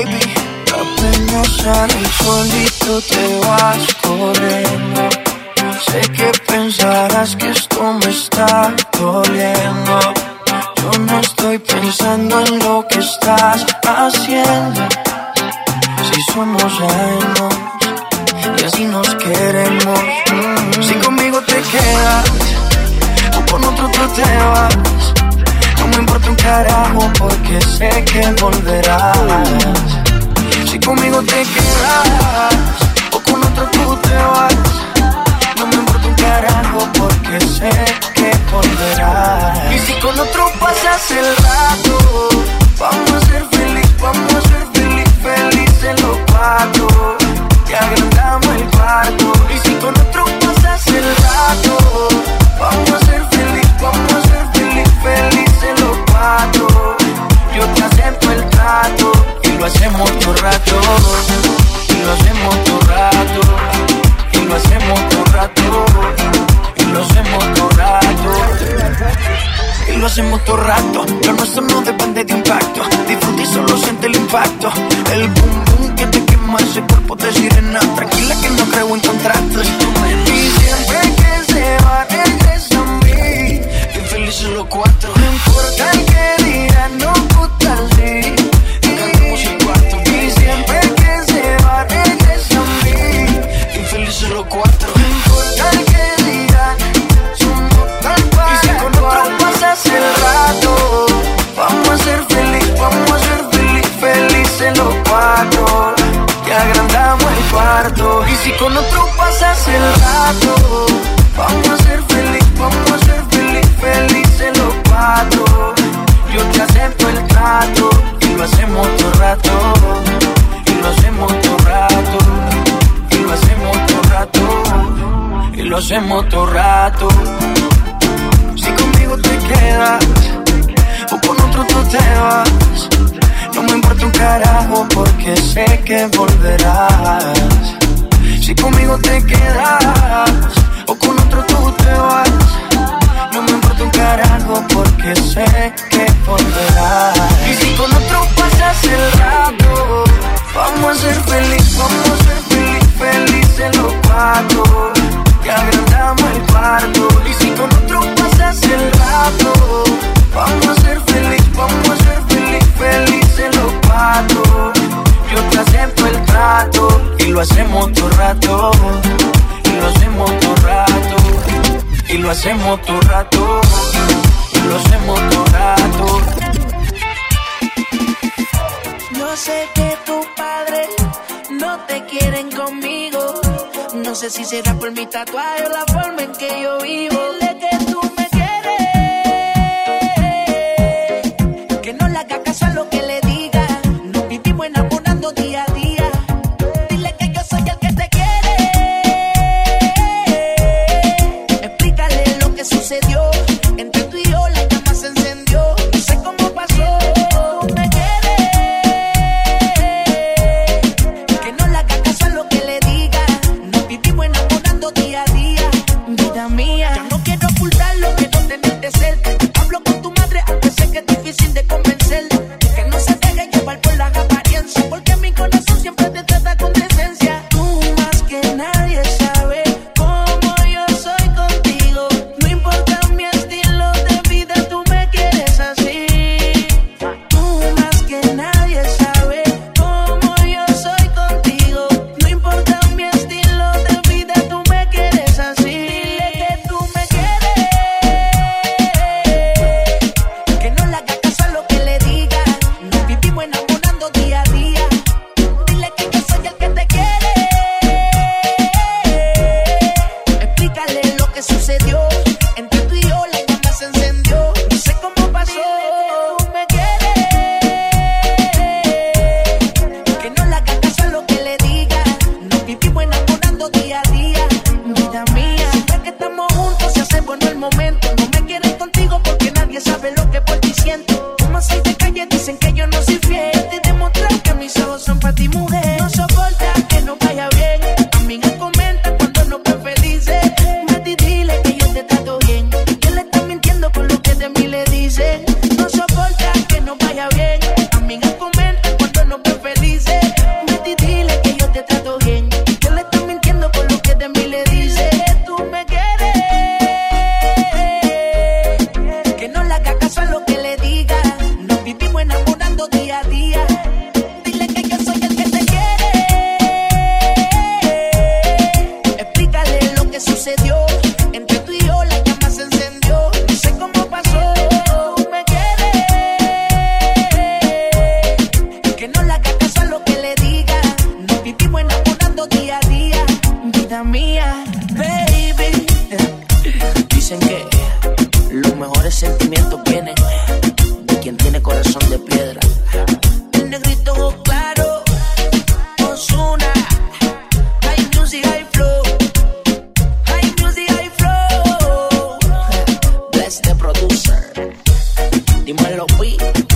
Baby. Apenas sale el solito te vas corriendo. Sé que pensarás que esto me está doliendo. Yo no estoy pensando en lo que estás haciendo. Si somos años y así nos queremos. Si conmigo te quedas o con otro tú te vas. No me importa un carajo porque sé que volverás. Conmigo te quedas o con otro tú te vas. No me importa un carajo porque sé que volverás. Y si con otro pasas el rato, vamos a ser feliz, vamos a ser feliz, felices los cuatro. Te agrandamos el cuarto. Y si con otro pasas el rato, vamos a ser feliz, vamos a ser feliz, felices los cuatro. Yo te acepto el trato y lo hacemos todo Y lo hacemos todo rato. Y lo hacemos todo rato. Y lo hacemos todo rato. Y lo hacemos todo rato. Lo nuestro no depende de impacto. Disfruta y solo siente el impacto. El boom boom que te quema ese cuerpo de sirena. Tranquila que no creo en contratos. Hacemos todo rato. Si conmigo te quedas o con otro tú te vas. No me importa un carajo porque sé que volverás. Si conmigo te quedas o con otro tú te vas. No me importa un carajo porque sé que volverás. Y si con otro pasas el rato, vamos a ser feliz, vamos a ser feliz, felices los cuatro. Te agrandamos el cuarto. Y si con otro pasas el rato, vamos a ser feliz, vamos a ser feliz, felices los cuatro. Yo te acepto el trato y lo hacemos todo rato. Y lo hacemos todo rato. Y lo hacemos todo rato. Y lo hacemos todo rato. Yo sé que tus sé si será por mi tatuaje o la forma en que yo vivo. Vida mía. Ya no quiero ocultarlo, quiero tenerte cerca. Dímelo, pi.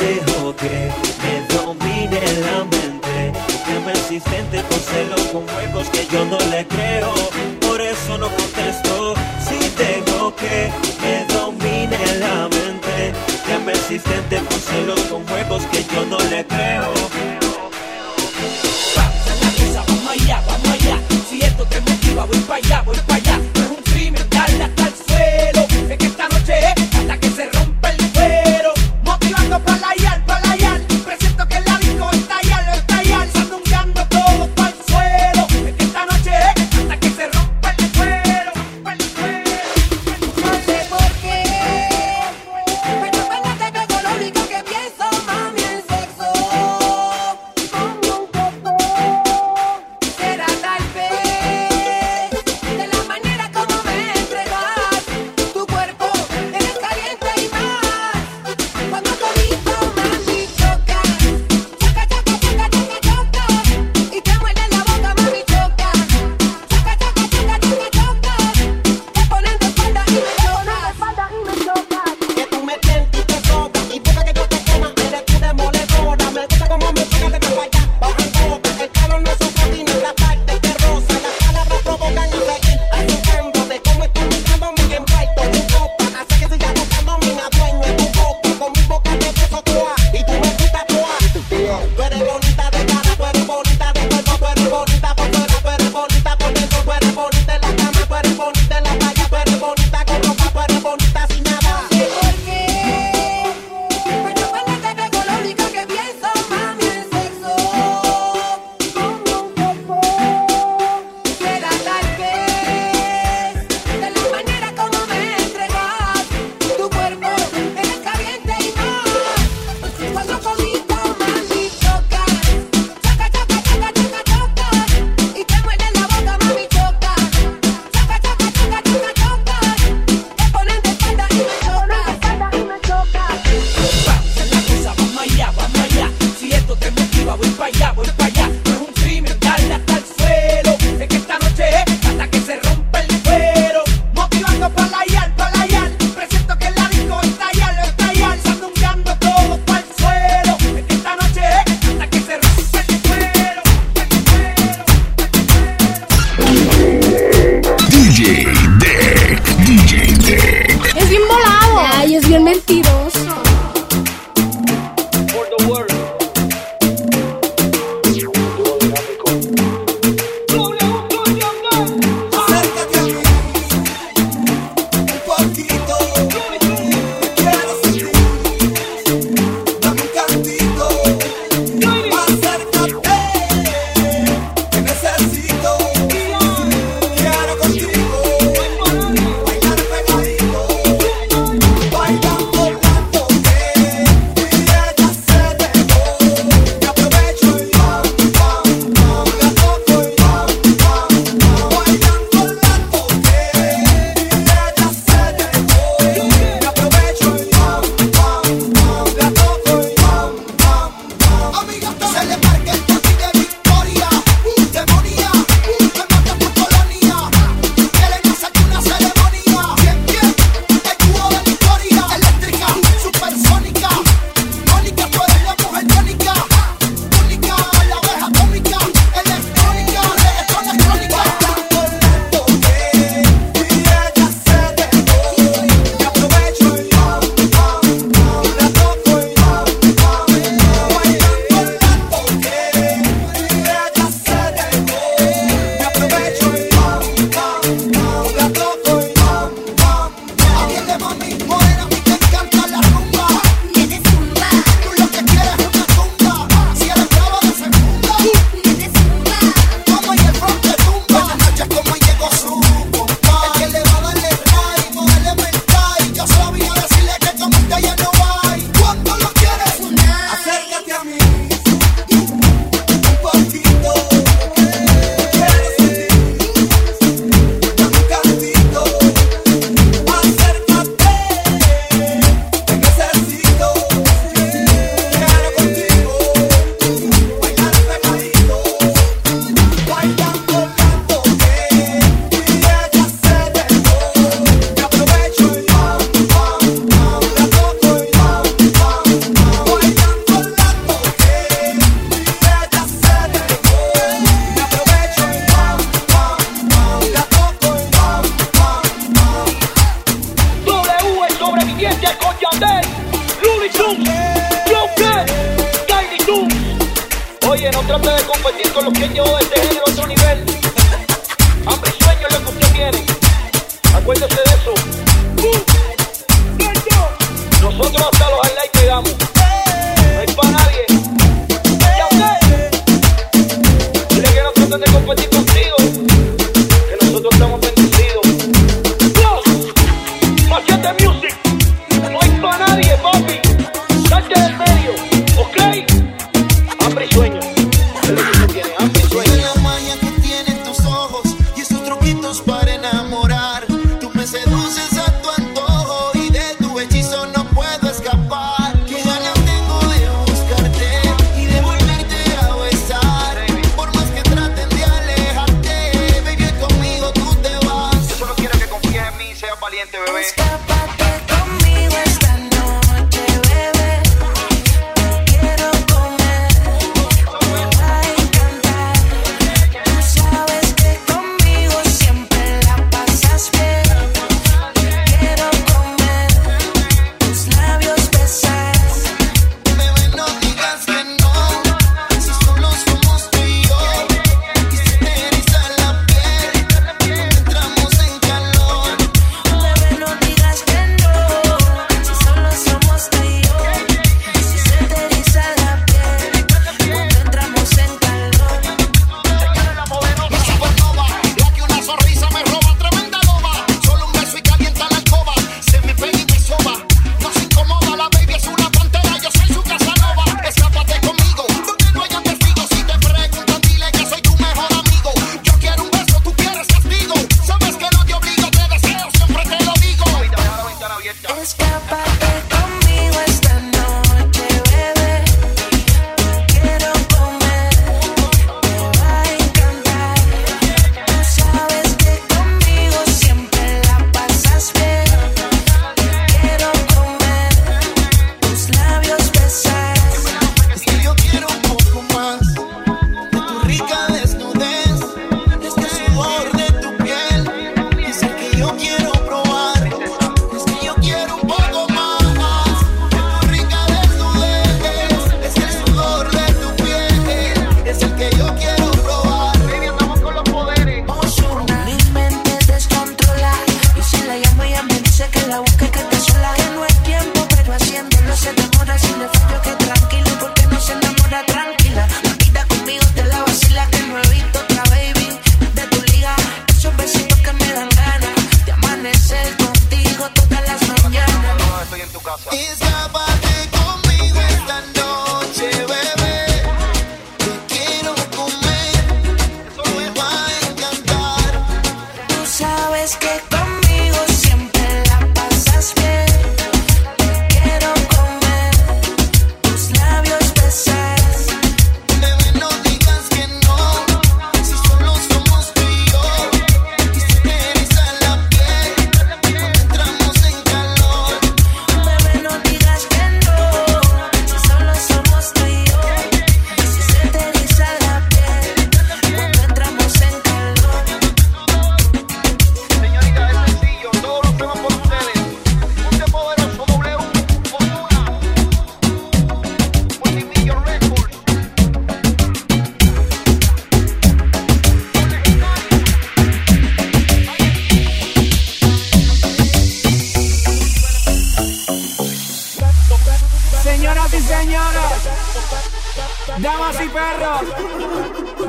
dejo que me domine la mente, que me existente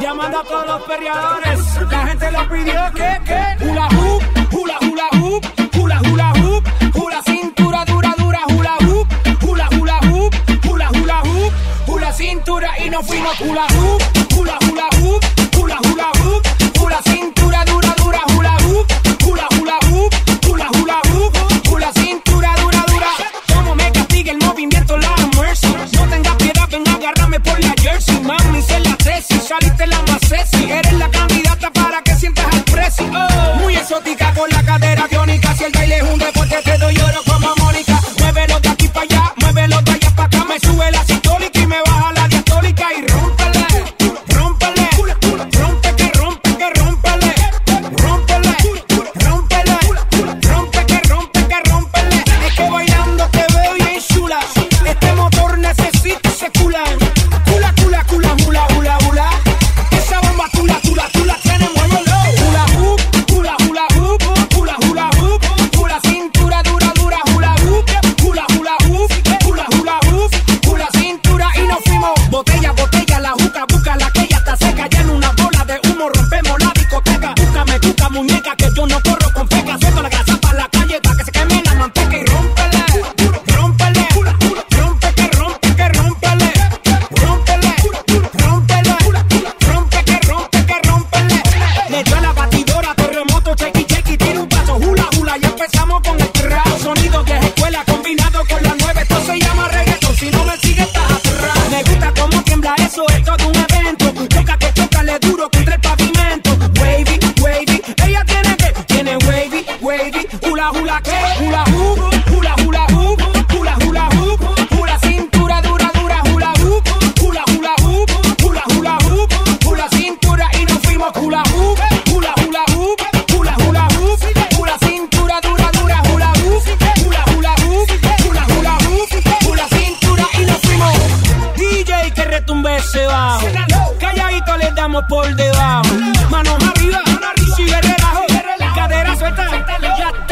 llamando a todos los perreadores. La gente lo pidió que, que, hula hoop, hula hula hoop, hula hula hoop, hula cintura dura dura hula hoop, hula hula hoop, hula hula hoop, hula cintura y no fui no hula hoop. saliste la más sexy. Eres la candidata para que sientas al precio. Muy exótica con la cadera biónica. Si el baile es un deporte, te doy oro como Mónica. Muévelo de aquí para allá, muévelo de allá para acá. Me sube la Suéltalo ya.